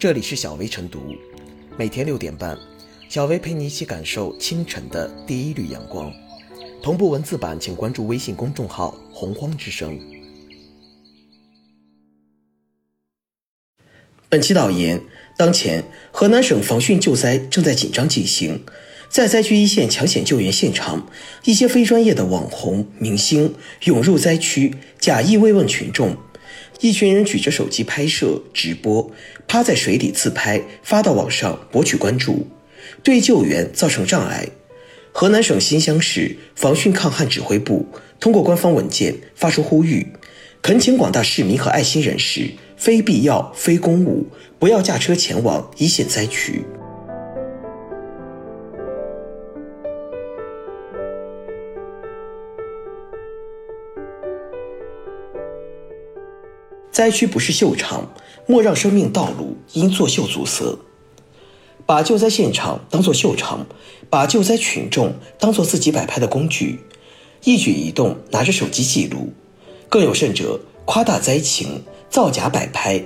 这里是小薇晨读，每天六点半，小薇陪你一起感受清晨的第一缕阳光。同步文字版，请关注微信公众号“洪荒之声”。本期导言：当前，河南省防汛救灾正在紧张进行，在灾区一线抢险救援现场，一些非专业的网红、明星涌入灾区，假意慰问群众。一群人举着手机拍摄、直播，趴在水底自拍，发到网上博取关注，对救援造成障碍。河南省新乡市防汛抗旱指挥部通过官方文件发出呼吁，恳请广大市民和爱心人士非必要、非公务不要驾车前往一线灾区。灾区不是秀场，莫让生命道路因作秀阻塞。把救灾现场当作秀场，把救灾群众当作自己摆拍的工具，一举一动拿着手机记录，更有甚者夸大灾情、造假摆拍，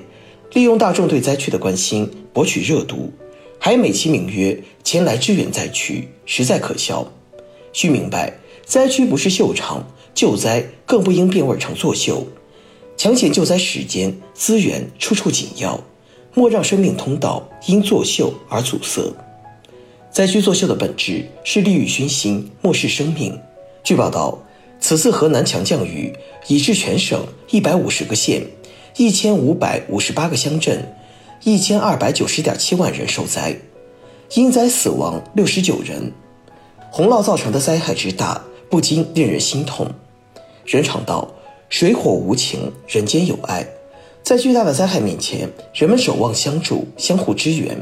利用大众对灾区的关心博取热度，还美其名曰前来支援灾区，实在可笑。需明白，灾区不是秀场，救灾更不应变味成作秀。抢险救灾时间、资源处处紧要，莫让生命通道因作秀而阻塞。灾区作秀的本质是利欲熏心，漠视生命。据报道，此次河南强降雨，已致全省一百五十个县、一千五百五十八个乡镇、一千二百九十点七万人受灾，因灾死亡六十九人。洪涝造成的灾害之大，不禁令人心痛。人常道。水火无情，人间有爱。在巨大的灾害面前，人们守望相助、相互支援，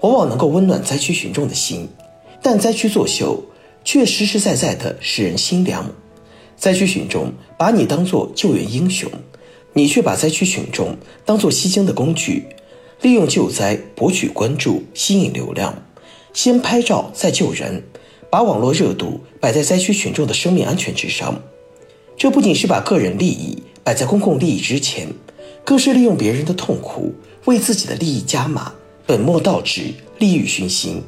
往往能够温暖灾区群众的心。但灾区作秀，却实实在在的使人心凉。灾区群众把你当作救援英雄，你却把灾区群众当作吸睛的工具，利用救灾博取关注、吸引流量，先拍照再救人，把网络热度摆在灾区群众的生命安全之上。这不仅是把个人利益摆在公共利益之前，更是利用别人的痛苦为自己的利益加码，本末倒置，利欲熏心。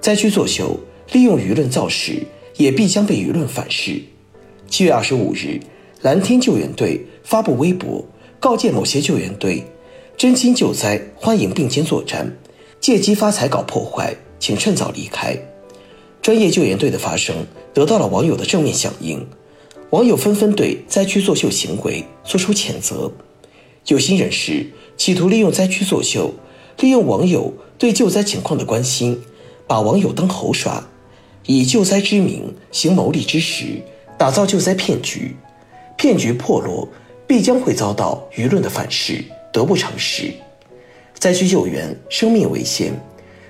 灾区作秀，利用舆论造势，也必将被舆论反噬。七月二十五日，蓝天救援队发布微博，告诫某些救援队，真心救灾欢迎并肩作战，借机发财搞破坏，请趁早离开。专业救援队的发声得到了网友的正面响应。网友纷纷对灾区作秀行为作出谴责，有心人士企图利用灾区作秀，利用网友对救灾情况的关心，把网友当猴耍，以救灾之名行牟利之实，打造救灾骗局。骗局破落，必将会遭到舆论的反噬，得不偿失。灾区救援，生命为先，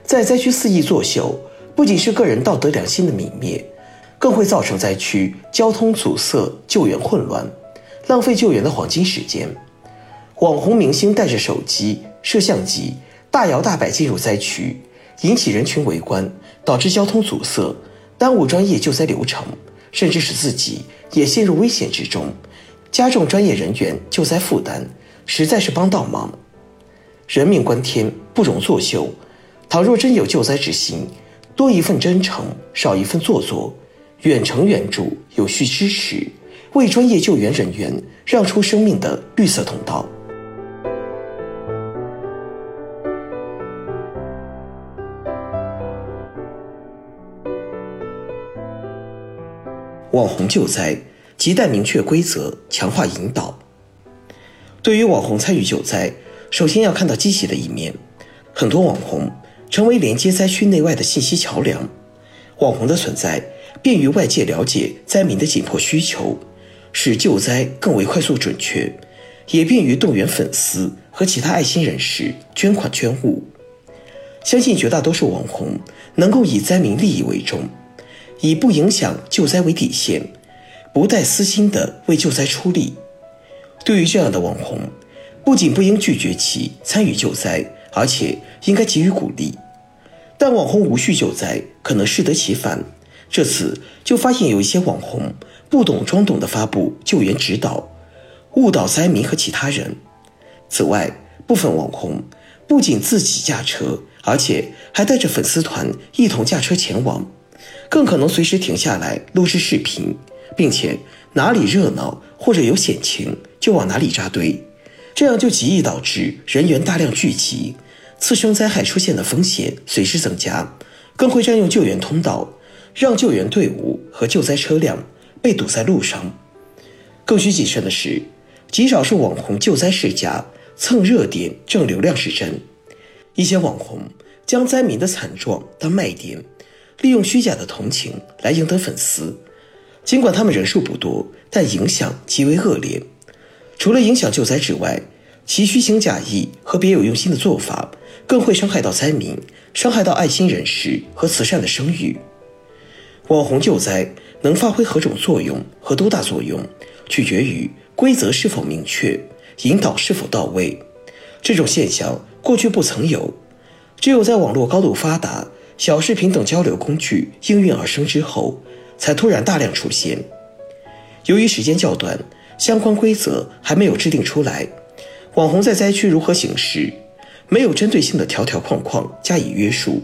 在灾区肆意作秀，不仅是个人道德良心的泯灭。更会造成灾区交通阻塞、救援混乱，浪费救援的黄金时间。网红明星带着手机、摄像机大摇大摆进入灾区，引起人群围观，导致交通阻塞，耽误专业救灾流程，甚至使自己也陷入危险之中，加重专业人员救灾负担，实在是帮倒忙。人命关天，不容作秀。倘若真有救灾之心，多一份真诚，少一份做作。远程援助，有序支持，为专业救援人员让出生命的绿色通道。网红救灾，亟待明确规则，强化引导。对于网红参与救灾，首先要看到积极的一面。很多网红成为连接灾区内外的信息桥梁。网红的存在。便于外界了解灾民的紧迫需求，使救灾更为快速准确，也便于动员粉丝和其他爱心人士捐款捐物。相信绝大多数网红能够以灾民利益为重，以不影响救灾为底线，不带私心的为救灾出力。对于这样的网红，不仅不应拒绝其参与救灾，而且应该给予鼓励。但网红无序救灾，可能适得其反。这次就发现有一些网红不懂装懂的发布救援指导，误导灾民和其他人。此外，部分网红不仅自己驾车，而且还带着粉丝团一同驾车前往，更可能随时停下来录制视频，并且哪里热闹或者有险情就往哪里扎堆，这样就极易导致人员大量聚集，次生灾害出现的风险随之增加，更会占用救援通道，让救援队伍和救灾车辆被堵在路上。更需谨慎的是，极少数网红救灾世家，蹭热点挣流量是真。一些网红将灾民的惨状当卖点，利用虚假的同情来赢得粉丝。尽管他们人数不多，但影响极为恶劣。除了影响救灾之外，其虚情假意和别有用心的做法，更会伤害到灾民，伤害到爱心人士和慈善的声誉。网红救灾能发挥何种作用和多大作用？取决于规则是否明确，引导是否到位。这种现象过去不曾有，只有在网络高度发达、小视频等交流工具应运而生之后，才突然大量出现。由于时间较短，相关规则还没有制定出来，网红在灾区如何行事，没有针对性的条条框框加以约束，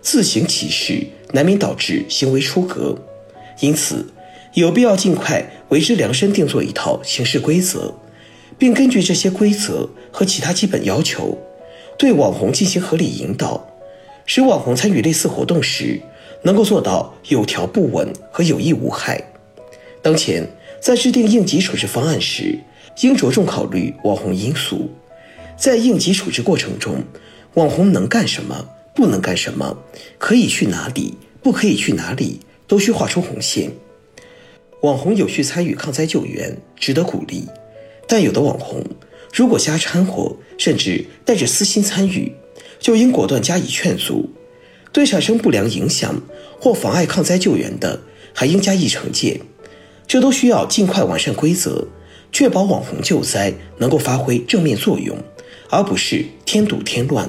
自行其事，难免导致行为出格。因此，有必要尽快为之量身定做一套行事规则，并根据这些规则和其他基本要求，对网红进行合理引导，使网红参与类似活动时能够做到有条不紊和有益无害。当前在制定应急处置方案时，应着重考虑网红因素，在应急处置过程中，网红能干什么，不能干什么，可以去哪里，不可以去哪里，都需画出红线。网红有序参与抗灾救援，值得鼓励。但有的网红如果瞎掺和，甚至带着私心参与，就应果断加以劝阻。对产生不良影响或妨碍抗灾救援的，还应加以惩戒。这都需要尽快完善规则，确保网红救灾能够发挥正面作用，而不是添堵添乱。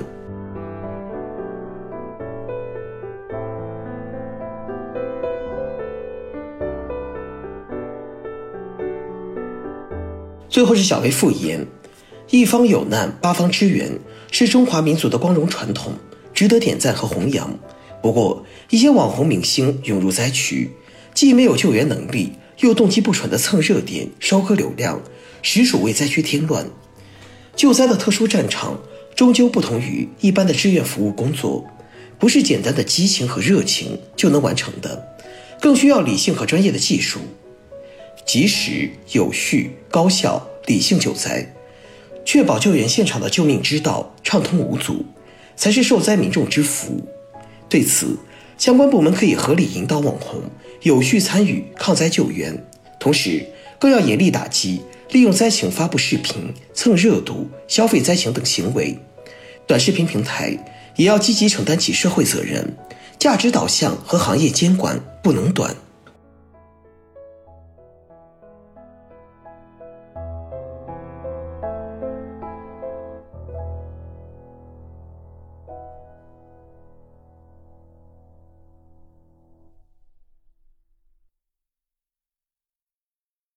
最后是小薇复言，一方有难八方支援是中华民族的光荣传统，值得点赞和弘扬。不过，一些网红明星涌入灾区，既没有救援能力，又动机不纯的蹭热点、收割流量，实属为灾区添乱。救灾的特殊战场终究不同于一般的志愿服务工作，不是简单的激情和热情就能完成的，更需要理性和专业的技术。及时、有序、高效、理性救灾，确保救援现场的救命之道畅通无阻，才是受灾民众之福。对此，相关部门可以合理引导网红有序参与抗灾救援，同时更要严厉打击利用灾情发布视频蹭热度、消费灾情等行为。短视频平台也要积极承担起社会责任，价值导向和行业监管不能短。